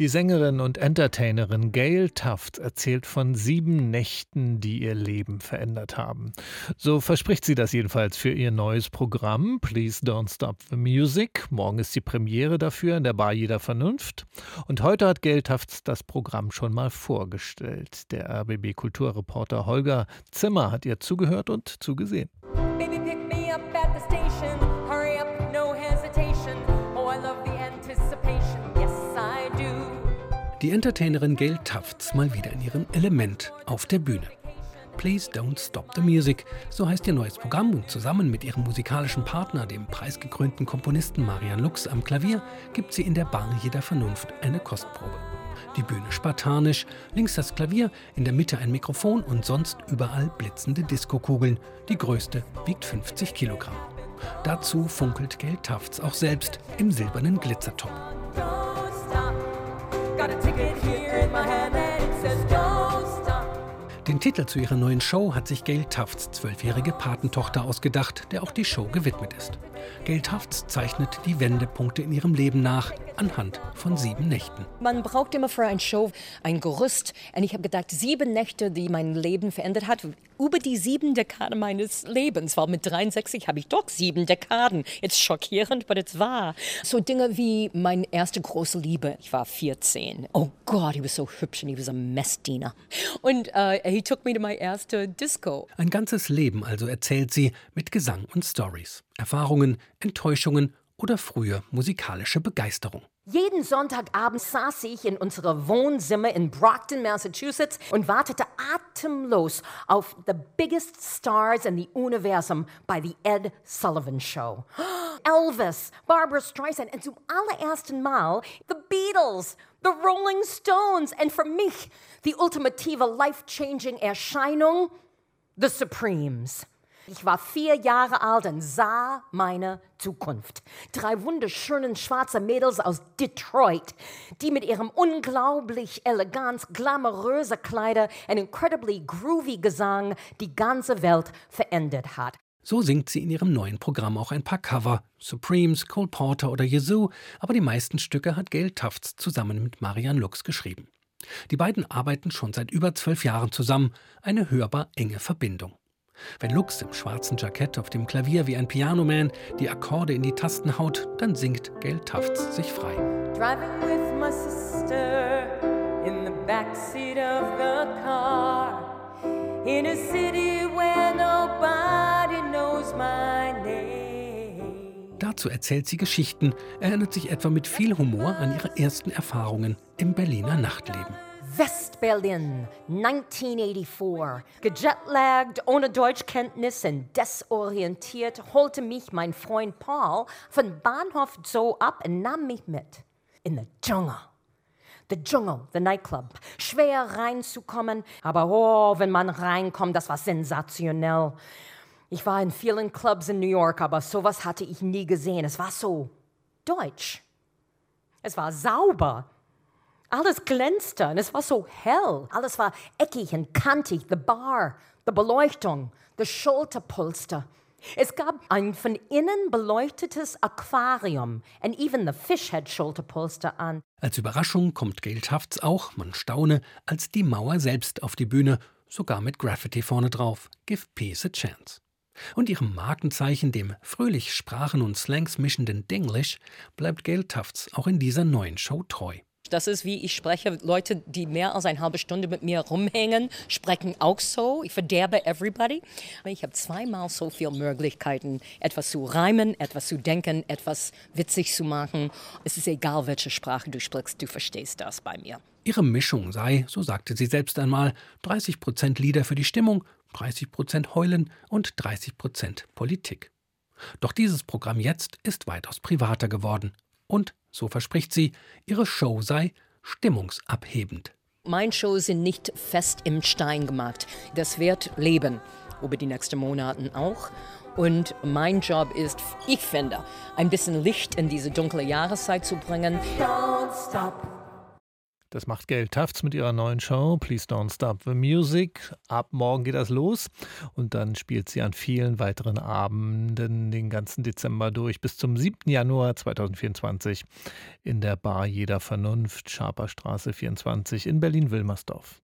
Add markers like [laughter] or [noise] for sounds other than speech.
Die Sängerin und Entertainerin Gail Taft erzählt von sieben Nächten, die ihr Leben verändert haben. So verspricht sie das jedenfalls für ihr neues Programm Please Don't Stop the Music. Morgen ist die Premiere dafür in der Bar jeder Vernunft. Und heute hat Gail Taft das Programm schon mal vorgestellt. Der RBB Kulturreporter Holger Zimmer hat ihr zugehört und zugesehen. Die Entertainerin Gail Tufts mal wieder in ihrem Element auf der Bühne. Please Don't Stop the Music, so heißt ihr neues Programm und zusammen mit ihrem musikalischen Partner, dem preisgekrönten Komponisten Marian Lux am Klavier, gibt sie in der Bar jeder Vernunft eine Kostprobe. Die Bühne spartanisch, links das Klavier, in der Mitte ein Mikrofon und sonst überall blitzende Diskokugeln. Die größte wiegt 50 Kilogramm. Dazu funkelt Gail Tufts auch selbst im silbernen Glitzertop. Den Titel zu ihrer neuen Show hat sich Gail Tufts zwölfjährige Patentochter ausgedacht, der auch die Show gewidmet ist. Gail Tufts zeichnet die Wendepunkte in ihrem Leben nach, anhand von sieben Nächten. Man braucht immer für eine Show ein Gerüst. Und ich habe gedacht, sieben Nächte, die mein Leben verändert hat, über die sieben Dekaden meines Lebens. Weil mit 63 habe ich doch sieben Dekaden. Jetzt schockierend, aber es war. So Dinge wie meine erste große Liebe. Ich war 14. Oh Gott, he was so hübsch und he was a Messdiener. Und uh, he took me to my erste Disco. Ein ganzes Leben also erzählt sie mit Gesang und Stories. Erfahrungen, Enttäuschungen oder frühe musikalische Begeisterung. Jeden Sonntagabend saß ich in unserem Wohnzimmer in Brockton, Massachusetts und wartete atemlos auf The Biggest Stars in the Universum bei The Ed Sullivan Show. [gasps] Elvis, Barbara Streisand und zum allerersten Mal The Beatles, The Rolling Stones und für mich die ultimative life-changing Erscheinung, The Supremes. Ich war vier Jahre alt und sah meine Zukunft. Drei wunderschönen schwarze Mädels aus Detroit, die mit ihrem unglaublich elegant glamourösen Kleider und incredibly groovy Gesang die ganze Welt verändert hat. So singt sie in ihrem neuen Programm auch ein paar Cover, Supremes, Cole Porter oder Yazoo, aber die meisten Stücke hat Gail Tufts zusammen mit Marian Lux geschrieben. Die beiden arbeiten schon seit über zwölf Jahren zusammen, eine hörbar enge Verbindung. Wenn Lux im schwarzen Jackett auf dem Klavier wie ein Pianoman die Akkorde in die Tasten haut, dann singt Gail Tufts sich frei. Driving with my sister in the backseat of the car in a city where nobody knows my name. Dazu erzählt sie Geschichten, erinnert sich etwa mit viel Humor an ihre ersten Erfahrungen im Berliner Nachtleben. Westberlin, 1984. Gejetlaggt, ohne Deutschkenntnis und desorientiert, holte mich mein Freund Paul von Bahnhof Zoo ab und nahm mich mit. In the Dschungel. The Dschungel, the nightclub. Schwer reinzukommen, aber oh, wenn man reinkommt, das war sensationell. Ich war in vielen Clubs in New York, aber sowas hatte ich nie gesehen. Es war so deutsch. Es war sauber. Alles glänzte und es war so hell. Alles war eckig und kantig. The bar, die Beleuchtung, das Schulterpolster. Es gab ein von innen beleuchtetes Aquarium and even the fish had Schulterpolster an. Als Überraschung kommt Gail Tufts auch, man staune, als die Mauer selbst auf die Bühne, sogar mit Graffiti vorne drauf. Give peace a chance. Und ihrem Markenzeichen, dem fröhlich Sprachen und Slangs mischenden Denglish, bleibt Gail Tufts auch in dieser neuen Show treu. Das ist, wie ich spreche. Leute, die mehr als eine halbe Stunde mit mir rumhängen, sprechen auch so. Ich verderbe everybody. Ich habe zweimal so viele Möglichkeiten, etwas zu reimen, etwas zu denken, etwas witzig zu machen. Es ist egal, welche Sprache du sprichst, du verstehst das bei mir. Ihre Mischung sei, so sagte sie selbst einmal, 30 Prozent Lieder für die Stimmung, 30 Prozent Heulen und 30 Prozent Politik. Doch dieses Programm jetzt ist weitaus privater geworden und so verspricht sie, ihre Show sei stimmungsabhebend. Meine Shows sind nicht fest im Stein gemacht. Das wird leben über die nächsten Monate auch. Und mein Job ist, ich finde, ein bisschen Licht in diese dunkle Jahreszeit zu bringen. Don't stop. Das macht Gail Tafts mit ihrer neuen Show Please Don't Stop the Music. Ab morgen geht das los und dann spielt sie an vielen weiteren Abenden den ganzen Dezember durch bis zum 7. Januar 2024 in der Bar Jeder Vernunft, Schaperstraße 24 in Berlin-Wilmersdorf.